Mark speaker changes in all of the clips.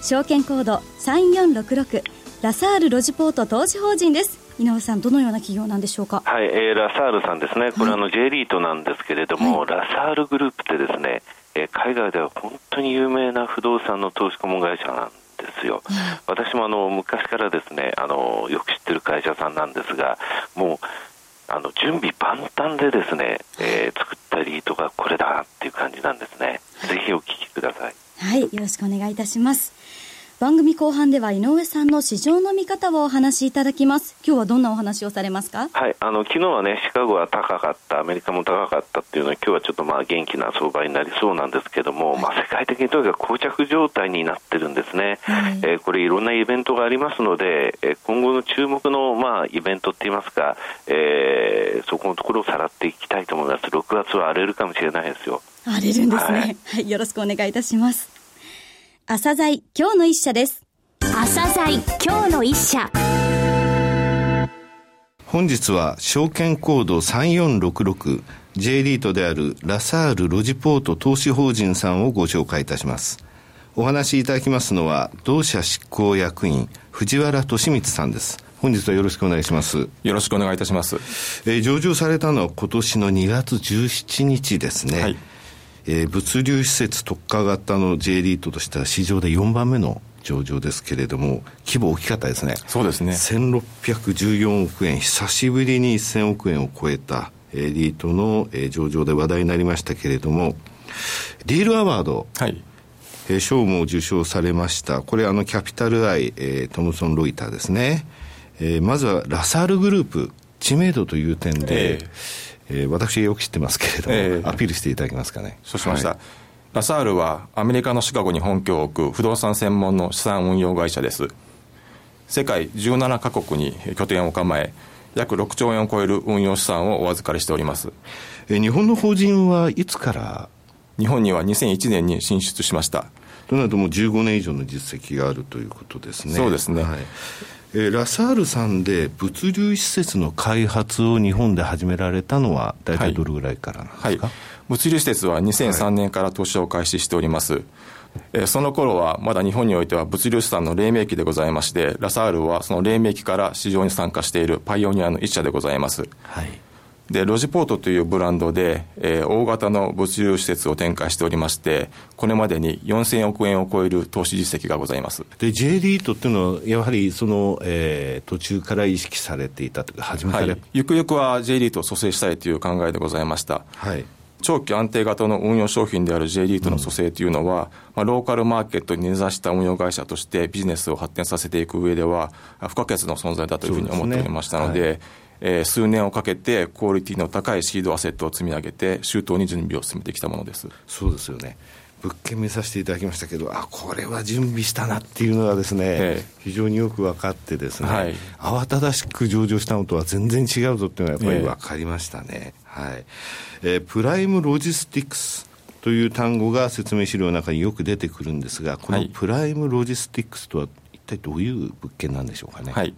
Speaker 1: 証券コード3466ラサールロジポート投資法人です井上さん、どのような企業なんでしょうか？
Speaker 2: はい、えー、ラサールさんですね、これ、はい、あの J リートなんですけれども、はい、ラサールグループってですね、えー、海外では本当に有名な不動産の投資顧問会社なんですよ。私もあの昔からですね、あのよく知ってる会社さんなんですが、もうあの準備万端でですね、えー、作ったリートがこれだっていう感じなんですね。ぜひお聞きください。
Speaker 1: はい、よろしくお願いいたします。番組後半では井上さんの市場の見方をお話しいただきます。今日はどんなお話をされますか？
Speaker 2: はい、あの、昨日はね、シカゴは高かった、アメリカも高かったっていうのは、今日はちょっとまあ元気な相場になりそうなんですけども、はい、まあ世界的にとにかく膠着状態になってるんですね。はい、えー、これいろんなイベントがありますので、えー、今後の注目のまあイベントって言いますか、えー、そこのところをさらっていきたいと思います。6月は荒れるかもしれないですよ。
Speaker 1: 荒れるんですね。はい、はい、よろしくお願いいたします。朝鮮今日の一社です。
Speaker 3: 朝鮮今日の一社
Speaker 4: 本日は証券コード 3466J リートであるラサールロジポート投資法人さんをご紹介いたしますお話しいただきますのは同社執行役員藤原俊光さんです本日はよろしくお願いします。
Speaker 5: よろしくお願いいたします。
Speaker 4: えー、上場されたのは今年の2月17日ですね。はい、えー、物流施設特化型の J リートとしては市場で4番目の上場ですけれども、規模大きかったですね。
Speaker 5: そうですね。
Speaker 4: 1614億円、久しぶりに1000億円を超えたエリートの上場で話題になりましたけれども、ディールアワード、はい、賞も受賞されました。これあのキャピタルアイ、えー、トムソン・ロイターですね。えー、まずはラサールグループ、知名度という点で、えーえー、私よく知ってますけれども、えー、アピールしていただけますかね。
Speaker 5: そうしました。はいラサールはアメリカのシカゴに本拠を置く不動産専門の資産運用会社です。世界17カ国に拠点を構え、約6兆円を超える運用資産をお預かりしております。
Speaker 4: え日本の法人はいつから？
Speaker 5: 日本には2001年に進出しました。
Speaker 4: となるともう15年以上の実績があるということですね。
Speaker 5: そうですね。はい
Speaker 4: えー、ラサールさんで物流施設の開発を日本で始められたのは大体どれぐらいからなんですか、はいはい
Speaker 5: 物流施設は2003年から投資を開始しております。はいえその頃はまだ日本においては物流資産の黎明期でございまして、ラサールはその黎明期から市場に参加しているパイオニアの一社でございます。はい。で、ロジポートというブランドで、えー、大型の物流施設を展開しておりまして、これまでに4000億円を超える投資実績がございます。
Speaker 4: で、J リートっていうのは、やはりその、えー、途中から意識されていたというか、初めから、はい、
Speaker 5: ゆくゆくは J リートを蘇生したいという考えでございました。はい。長期安定型の運用商品である J リートの蘇生というのは、うん、まあ、ローカルマーケットに根ざした運用会社としてビジネスを発展させていく上では、不可欠の存在だというふうに思っておりましたので、えー、数年をかけてクオリティの高いシードアセットを積み上げて、周到に準備を進めてきたものです。
Speaker 4: そうですよね。物件見させていただきましたけど、あこれは準備したなっていうのはですね、ええ、非常によく分かってですね、はい、慌ただしく上場したのとは全然違うぞっていうのはやっぱり分かりましたね。えはいえー、プライムロジスティクスという単語が説明資料の中によく出てくるんですが、このプライムロジスティクスとは一体どういう物件なんでしょうかね。
Speaker 5: はい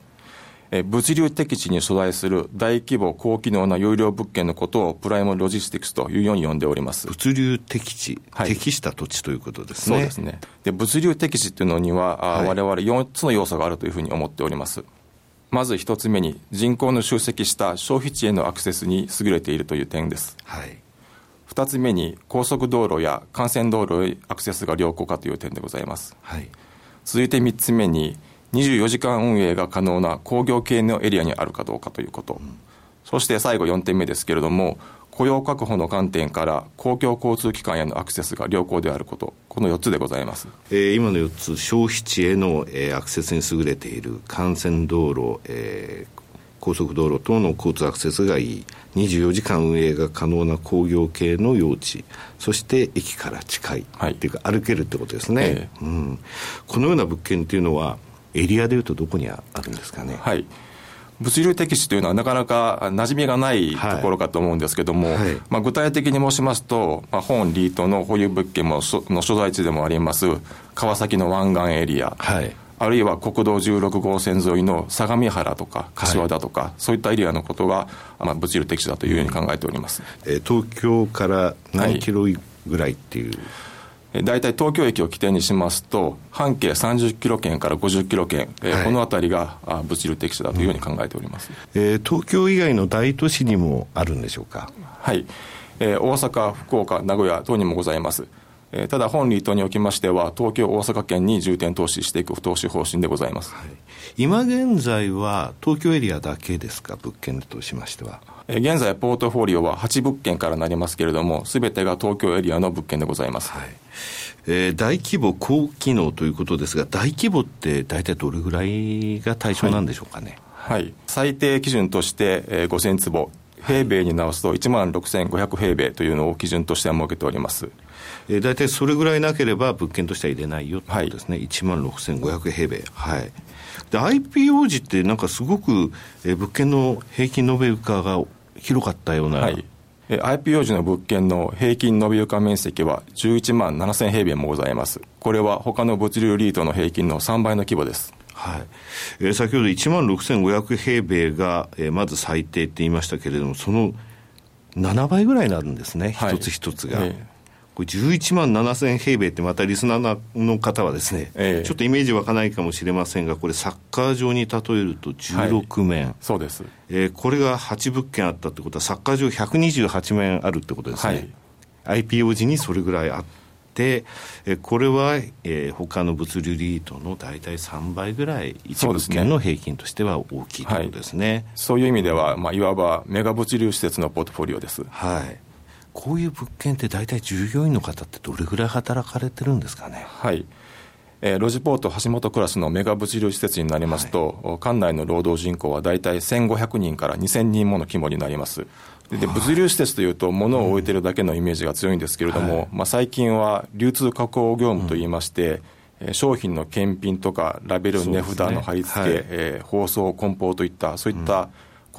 Speaker 5: え物流適地に所在する大規模高機能な優良物件のことをプライムロジスティクスというように呼んでおります。
Speaker 4: 物流適地、はい、適した土地ということですね。
Speaker 5: そうですね。で、物流適地っていうのには、はい、我々4つの要素があるというふうに思っております。まず一つ目に人口の集積した消費地へのアクセスに優れているという点です。はい。二つ目に高速道路や幹線道路へアクセスが良好かという点でございます。はい。続いて三つ目に24時間運営が可能な工業系のエリアにあるかどうかということ。うん、そして最後4点目ですけれども、雇用確保の観点から公共交通機関へのアクセスが良好であること、この4つでございます、
Speaker 4: えー、今の4つ、消費地への、えー、アクセスに優れている幹線道路、えー、高速道路等の交通アクセスがいい。24時間運営が可能な工業系の用地。そして駅から近い、はい、っていうか歩けるってことですね、えー、うん、このような物件っていうのはエリアでいうとどこにあるんですかね？
Speaker 5: はい。物流適地というのはなかなか馴染みがないところかと思うんですけども、はい。はい、まあ、具体的に申しますと、まあ、本リートの保有物件もの所在地でもあります川崎の湾岸エリア、はい、あるいは国道16号線沿いの相模原とか柏田とか、はい、そういったエリアのことが、まあ、物流適地だというふうに考えております、
Speaker 4: えー、東京から何キロぐらいっていう、
Speaker 5: はい、大体東京駅を起点にしますと半径30キロ圏から50キロ圏、えー、はい、この辺りがあ物流適地だというふうに考えております、
Speaker 4: うん、えー、東京以外の大都市にもあるんでしょうか？
Speaker 5: はい、えー、大阪福岡名古屋等にもございます。えー、ただ本リートにおきましては、東京、大阪圏に重点投資していく投資方針でございます、はい、
Speaker 4: 今現在は東京エリアだけですか、物件としましては。
Speaker 5: えー、現在、ポートフォリオは8物件からなりますけれども、すべてが東京エリアの物件でございます。はい
Speaker 4: えー、大規模、高機能ということですが、大規模って大体どれぐらいが対象なんでしょうかね？
Speaker 5: はい、はい、最低基準として、えー、5000坪、平米に直すと1万6500平米というのを基準としては設けております。
Speaker 4: えー、大体それぐらいなければ物件としては入れないよということですね、はい、1万6500平米。はいで IPO 時ってなんかすごく、えー、物件の平均延べ床が広かったような、はい、
Speaker 5: IPO 時の物件の平均延べ床面積は11万7000平米もございます。これは他の物流リートの平均の3倍の規模です。
Speaker 4: はいえー、先ほど1万6500平米が、えー、まず最低って言いましたけれども、その7倍ぐらいになるんですね、はい、一つ一つが。えーこれ11万7000平米ってまたリスナーの方はですね、えー、ちょっとイメージ湧かないかもしれませんがこれサッカー場に例えると16面、はい、
Speaker 5: そうです、
Speaker 4: えー、これが8物件あったってことはサッカー場128面あるってことですね、はい、IPO 時にそれぐらいあってえこれは、えー、他の物流リートの大体3倍ぐらい1物件の平均としては大きいということですね、
Speaker 5: そういう意味では、まあ、いわばメガ物流施設のポートフォリオです
Speaker 4: はいこういう物件って大体従業員の方ってどれぐらい働かれてるんですかね？
Speaker 5: はい。えー、ロジポート橋本クラスのメガ物流施設になりますと、はい、館内の労働人口は大体1500人から2000人もの規模になります。で物流施設というと、物を置いてるだけのイメージが強いんですけれども、はい、まあ、最近は流通加工業務といいまして、うん、商品の検品とか、ラベル、値札の貼り付け、ねはい、えー、包装、梱包といった、そういった、うん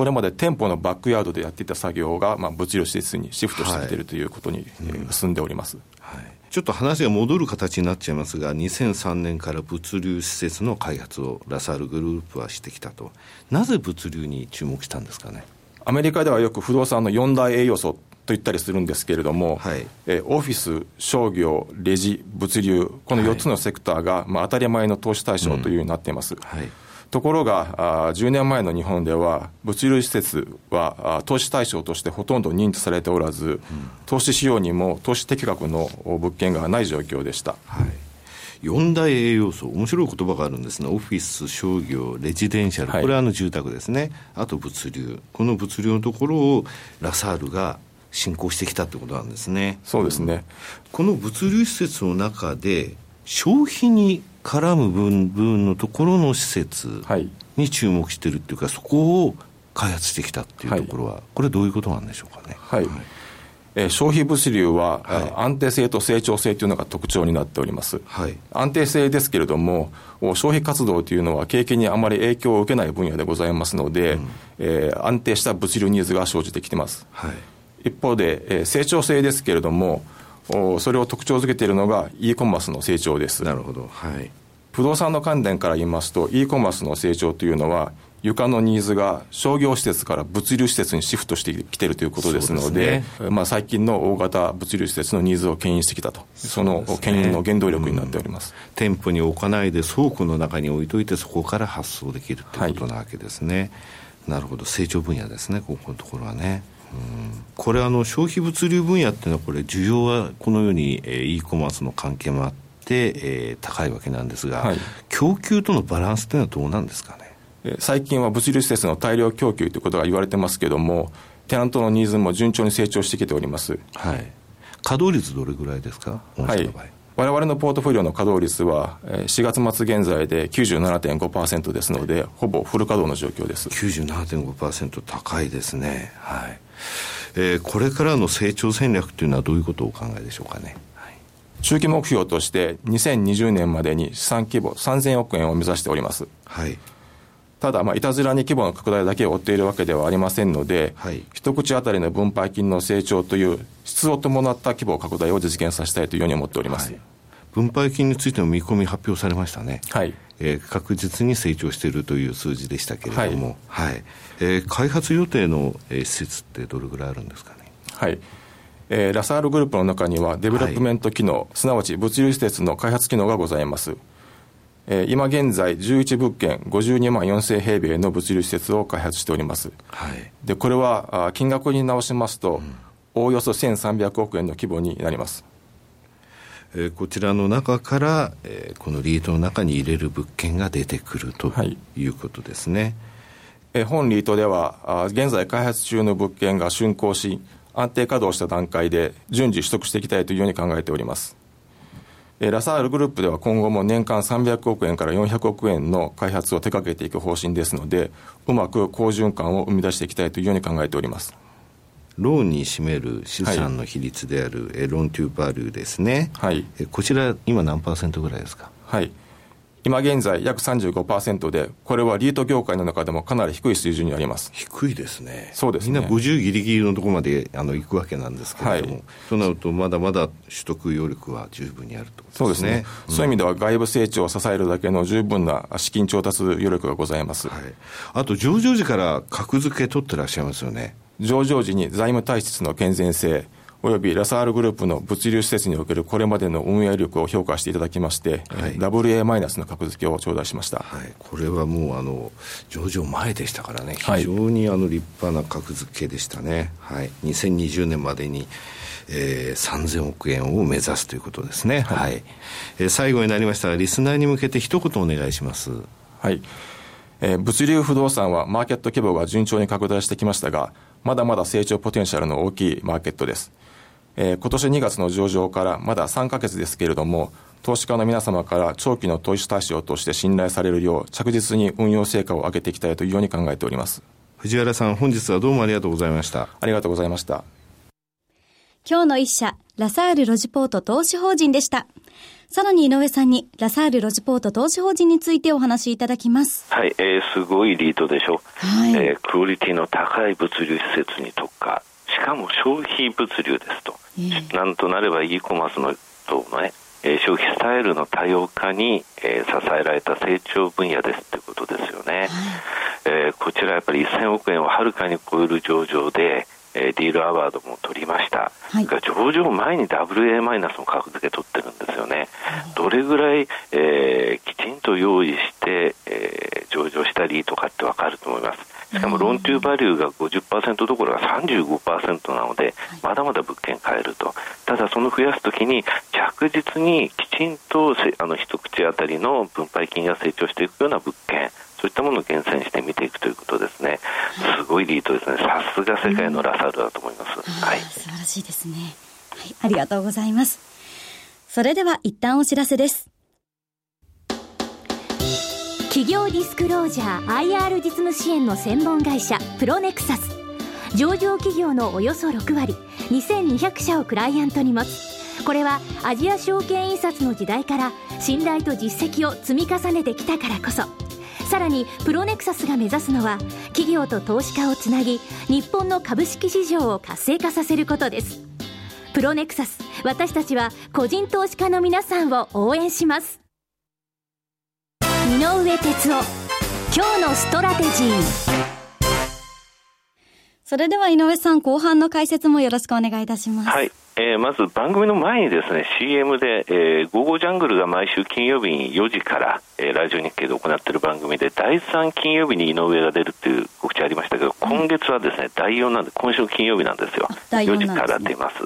Speaker 5: これまで店舗のバックヤードでやっていた作業が、まあ、物流施設にシフトしてきているということに、進んでおります、
Speaker 4: はい、ちょっと話が戻る形になっちゃいますが、2003年から物流施設の開発をラサールグループはしてきたと、なぜ物流に注目したんですかね？
Speaker 5: アメリカではよく不動産の4大栄養素と言ったりするんですけれども、はい、えオフィス、商業、レジ、物流、この4つのセクターが、まあ、当たり前の投資対象というようになっています。うんはいところが、あ10年前の日本では、物流施設は投資対象としてほとんど認知されておらず、うん、投資しようにも投資適格の物件がない状況でした。はい。
Speaker 4: 4大栄養素、面白い言葉があるんですね、オフィス、商業、レジデンシャル、これはあの住宅ですね、あと物流、この物流のところをラサールが進行してきたということなんですね。
Speaker 5: そうですね、
Speaker 4: この物流施設の中で、消費に絡む分分のところの施設に注目してるっていうか、そこを開発してきたっていうところは、はい、これどういうことなんでしょうかね。
Speaker 5: はい、はい。えー、消費物流は、はい、安定性と成長性というのが特徴になっております、はい、安定性ですけれども消費活動というのは景気にあまり影響を受けない分野でございますので、うん、えー、安定した物流ニーズが生じてきています、はい、一方で、えー、成長性ですけれどもそれを特徴づけているのが e コマースの成長です。
Speaker 4: なるほど。はい。
Speaker 5: 不動産の観点から言いますと e コマースの成長というのは床のニーズが商業施設から物流施設にシフトしてきているということですので、でね、まあ、最近の大型物流施設のニーズを牽引してきたと、その牽引の原動力になっております、
Speaker 4: うん、店舗に置かないで倉庫の中に置いといて、そこから発送できるということなわけですね。はい、なるほど、成長分野ですね、ここのところはね。これあの消費物流分野っていうのはこれ需要はこのように、えー、e コマースの関係もあって、えー、高いわけなんですが、はい、供給とのバランスというのはどうなんですか
Speaker 5: ね？最近は物流施設の大量供給ということが言われてますけれどもテナントのニーズも順調に成長してきております、
Speaker 4: はい、稼働率どれぐらいですか？
Speaker 5: はい。我々のポートフォリオの稼働率は4月末現在で97.5%ですのでほぼフル稼働の状況です。
Speaker 4: 97.5%高いですね。はいえー、これからの成長戦略というのはどういうことをお考えでしょうかね、はい、
Speaker 5: 中期目標として2020年までに資産規模3000億円を目指しております。はい。ただ、まあ、いたずらに規模の拡大だけを追っているわけではありませんので、はい、一口当たりの分配金の成長という質を伴った規模拡大を実現させたいというように思っております、はい、
Speaker 4: 分配金についての見込み発表されましたね。はいえー、確実に成長しているという数字でしたけれども、はい、はい、えー、開発予定の、えー、施設ってどれぐらいあるんですかね？
Speaker 5: はい。えー、ラサールグループの中にはデベロップメント機能、はい、すなわち物流施設の開発機能がございます。えー、今現在11物件52万4000平米の物流施設を開発しております、はい、でこれは金額に直しますと、うん、おおよそ1300億円の規模になります、
Speaker 4: えー、こちらの中から、えー、このリートの中に入れる物件が出てくるとい。うことですね、はい、
Speaker 5: えー、本リートでは現在開発中の物件が竣工し安定稼働した段階で順次取得していきたいというように考えております。ラサールグループでは今後も年間300億円から400億円の開発を手掛けていく方針ですので、うまく好循環を生み出していきたいというように考えております。
Speaker 4: ローンに占める資産の比率である、はい、ローントゥーバリューですね、はい、こちら、今、何パーセントぐらいですか？
Speaker 5: はい今現在約35%で、これはリート業界の中でもかなり低い水準にあります。
Speaker 4: 低いですね。
Speaker 5: そうです
Speaker 4: ね。みんな50ギリギリのところまであの行くわけなんですけれども、はい、となるとまだまだ取得余力は十分にあると、ね、
Speaker 5: そうですね、うん、そういう意味では外部成長を支えるだけの十分な資金調達余力がございます。はい、
Speaker 4: あと上場時から格付け取ってらっしゃいますよね。
Speaker 5: 上場時に財務体質の健全性、およびラサールグループの物流施設におけるこれまでの運営力を評価していただきまして、はい、WA マイナスの格付けを頂戴しました、
Speaker 4: はい、これはもうあの上場前でしたからね、非常にあの立派な格付けでしたね、はい、2020年までに、えー、3000億円を目指すということですね、はい、はい、えー、最後になりましたが、リスナーに向けて一言お願いします。
Speaker 5: はいえー、物流不動産はマーケット規模が順調に拡大してきましたが、まだまだ成長ポテンシャルの大きいマーケットです。えー、今年2月の上場からまだ3か月ですけれども、投資家の皆様から長期の投資対象として信頼されるよう、着実に運用成果を上げていきたいというように考えております。
Speaker 4: 藤原さん、本日はどうもありがとうございました。
Speaker 5: ありがとうございました。
Speaker 1: 今日の一社、ラサールロジポート投資法人でした。さらに井上さんに、ラサールロジポート投資法人についてお話しいただきます。
Speaker 2: はい、えー、すごいリートでしょ。はい、えー、クオリティの高い物流施設に特化。しかも消費物流ですと、えー、なんとなれば e コマースのとね、えー、消費スタイルの多様化に、えー、支えられた成長分野ですということですよね、はい、えー、こちらやっぱり1000億円をはるかに超える上場で、えー、ディールアワードも取りました、はい、上場前に WA マイナスの格付け取ってるんですよね、どれぐらい、えー、きちんと用意して、えー、上場したりとかって分かると思います。しかもローントゥーバリューが50%どころか35%なので、まだまだ物件買えると、ただその増やすときに、着実にきちんとあの一口当たりの分配金が成長していくような物件、そういったものを厳選して見ていくということですね、すごいリートですね、さすが世界のラサールだと思います。
Speaker 1: はい、素晴らしいですね、はい。ありがとうございます。それでは一旦お知らせです。
Speaker 3: 企業ディスクロージャー IR 実務支援の専門会社プロネクサス上場企業のおよそ6割2200社をクライアントに持つこれはアジア証券印刷の時代から信頼と実績を積み重ねてきたからこそさらにプロネクサスが目指すのは企業と投資家をつなぎ日本の株式市場を活性化させることです。プロネクサス私たちは個人投資家の皆さんを応援します。井上哲夫今日のストラテジー。
Speaker 1: それでは井上さん後半の解説もよろしくお願いいたします。
Speaker 2: はいえー、まず番組の前にですね CM で、えー、ゴーゴージャングルが毎週金曜日に4時から、えー、ラジオ日経で行っている番組で第3金曜日に井上が出るという告知ありましたけど、今月はですね第4なんで今週金曜日なんですよ、4時から出ます。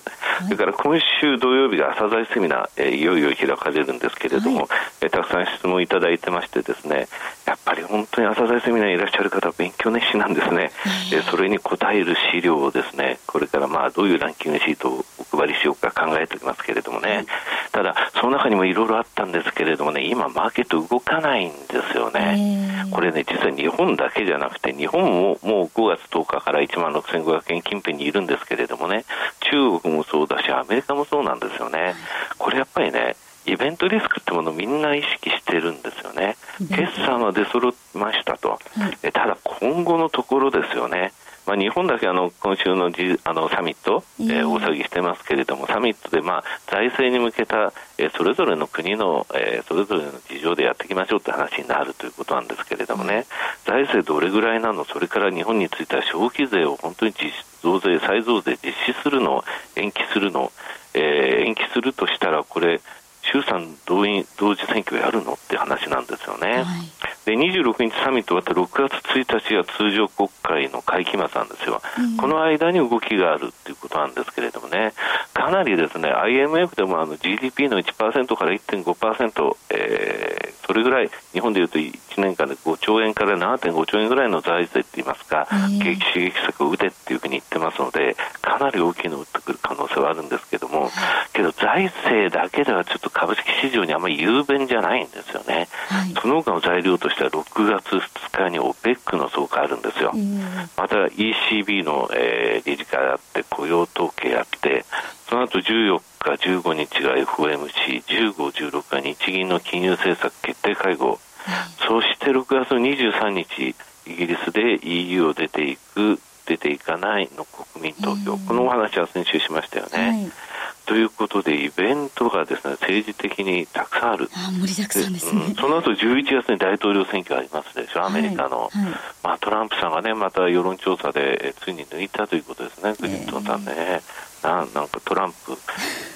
Speaker 2: それから今週土曜日が朝鮮セミナー、えー、いよいよ開かれるんですけれども、はい、えー、たくさん質問いただいてましてですねやっぱり本当に朝鮮セミナーにいらっしゃる方は勉強熱心なんですね、えー、それに応える資料をですねこれからまあどういうランキングシートをお配りしようか考えておりますけれどもね、はい、ただその中にもいろいろあったんですけれどもね今マーケット動かないんですよね、これね実は日本だけじゃなくて日本ももう5月10日から1万6500円近辺にいるんですけれどもね中国もそうだしアメリカもそうなんですよね。これやっぱりねイベントリスクってものをみんな意識してるんですよね。決算は出揃いましたと、えただ今後のところですよね。まあ、日本だけあの今週のじあのサミット、えー、大騒ぎしてますけれども、サミットで、まあ、財政に向けた、えー、それぞれの国の、えー、それぞれの事情でやっていきましょうという話になるということなんですけれどもね、財政どれぐらいなの、それから日本については消費税を本当に実増税、再増税実施するの、延期するの、えー、延期するとしたら、これ、衆参同意同時選挙やるのって話なんですよね。はい、で26日サミット終わって6月1日が通常国会の会期末なんですよ、うん、この間に動きがあるっていうことなんですけれどもね、かなりですね IMF でもあの GDP の1%から1.5%、えー、それぐらい、日本でいうと1年間で5兆円から7.5兆円ぐらいの財政って言いますか、景気刺激策を打てっていうふうに言ってますので、かなり大きいのを打ってくる可能性はあるんですけども、けど財政だけではちょっと株式市場にあまり雄弁じゃないんですよね。はい、その他の材料としては6月2日に OPEC の総会あるんですよ。また ECB の、えー、理事会あって雇用統計あってその後14日、15日が FOMC、15、16が日銀の金融政策決定会合、そして6月23日、イギリスで EU を出ていく、出ていかないの国民投票、このお話は先週しましたよね。はい。ということで、イベントがですね政治的にたくさんある、
Speaker 1: あ盛りだくさんですね、
Speaker 2: うん、その後11月に大統領選挙ありますでしょ、アメリカの、はい。はい、まあ、トランプさんがね、また世論調査でついに抜いたということですね、クリントンさんね、えー、ななんかトランプ、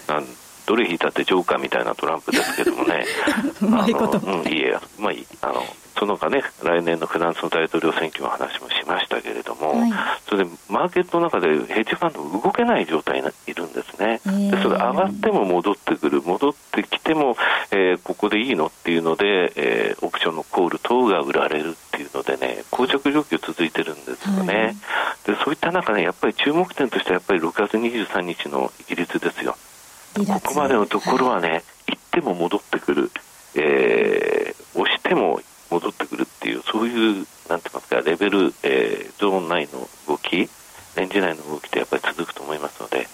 Speaker 2: なんどれ引いたってジョーカーみたいなトランプですけどもね、
Speaker 1: うまいこと、
Speaker 2: うん、いいや、まあいい、あのその他ね、来年のフランスの大統領選挙の話もしましたけれども、はい、それでマーケットの中でヘッジファンド動けない状態にいるんですね、えー、でそれ上がっても戻ってくる、戻ってきても、えー、ここでいいのっていうので、えー、オプションのコール等が売られるっていうのでね、膠着状況続いてるんですよね、はい、でそういった中ね、やっぱり注目点としてはやっぱり6月23日のイギリスですよ。ここまでのところはね、はい、行っても戻ってくる、えー、押しても戻ってくるっていう、そういう、なんて言いますか、レベル、えー、ゾーン内の動き、レンジ内の動きってやっぱり続くと思いますので、はい、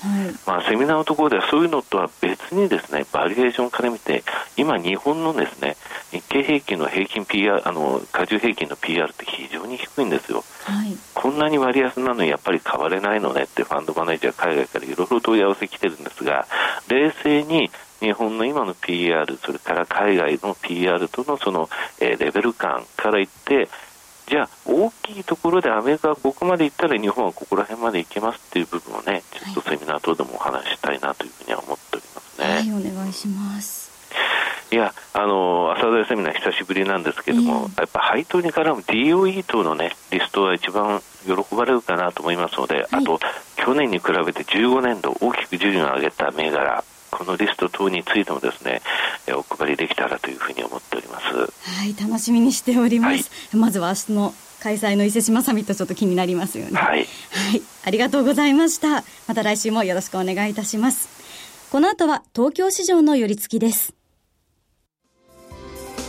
Speaker 2: まあ、セミナーのところではそういうのとは別にですね、バリエーションから見て、今、日本のですね、日経平均の平均 PR、あの、加重平均の PR って非常に低いんですよ。はい、こんなに割安なのにやっぱり買われないのねってファンドマネージャー海外からいろいろ問い合わせ来てるんですが、冷静に日本の今の PR、それから海外の PR とのその、え、レベル感から言って、じゃあ、大きいところでアメリカがここまで行ったら日本はここら辺まで行けますっていう部分をね、ちょっとセミナー等でもお話したいなというふうには思っておりますね。
Speaker 1: はい、お願いします。
Speaker 2: いや、あの、朝鮮セミナー久しぶりなんですけども、やっぱ配当に絡む DOE 等のね、リストは一番喜ばれるかなと思いますので、はい、あと、去年に比べて15年度大きく順位を上げた銘柄、このリスト等についてもですね、お配りできたらというふうに思っております。は
Speaker 1: い、楽しみにしております。はい、まずは明日の開催の伊勢志摩サミットちょっと気になりますよね。はい。はい、ありがとうございました。また来週もよろしくお願いいたします。この後は東京市場の寄り付きです。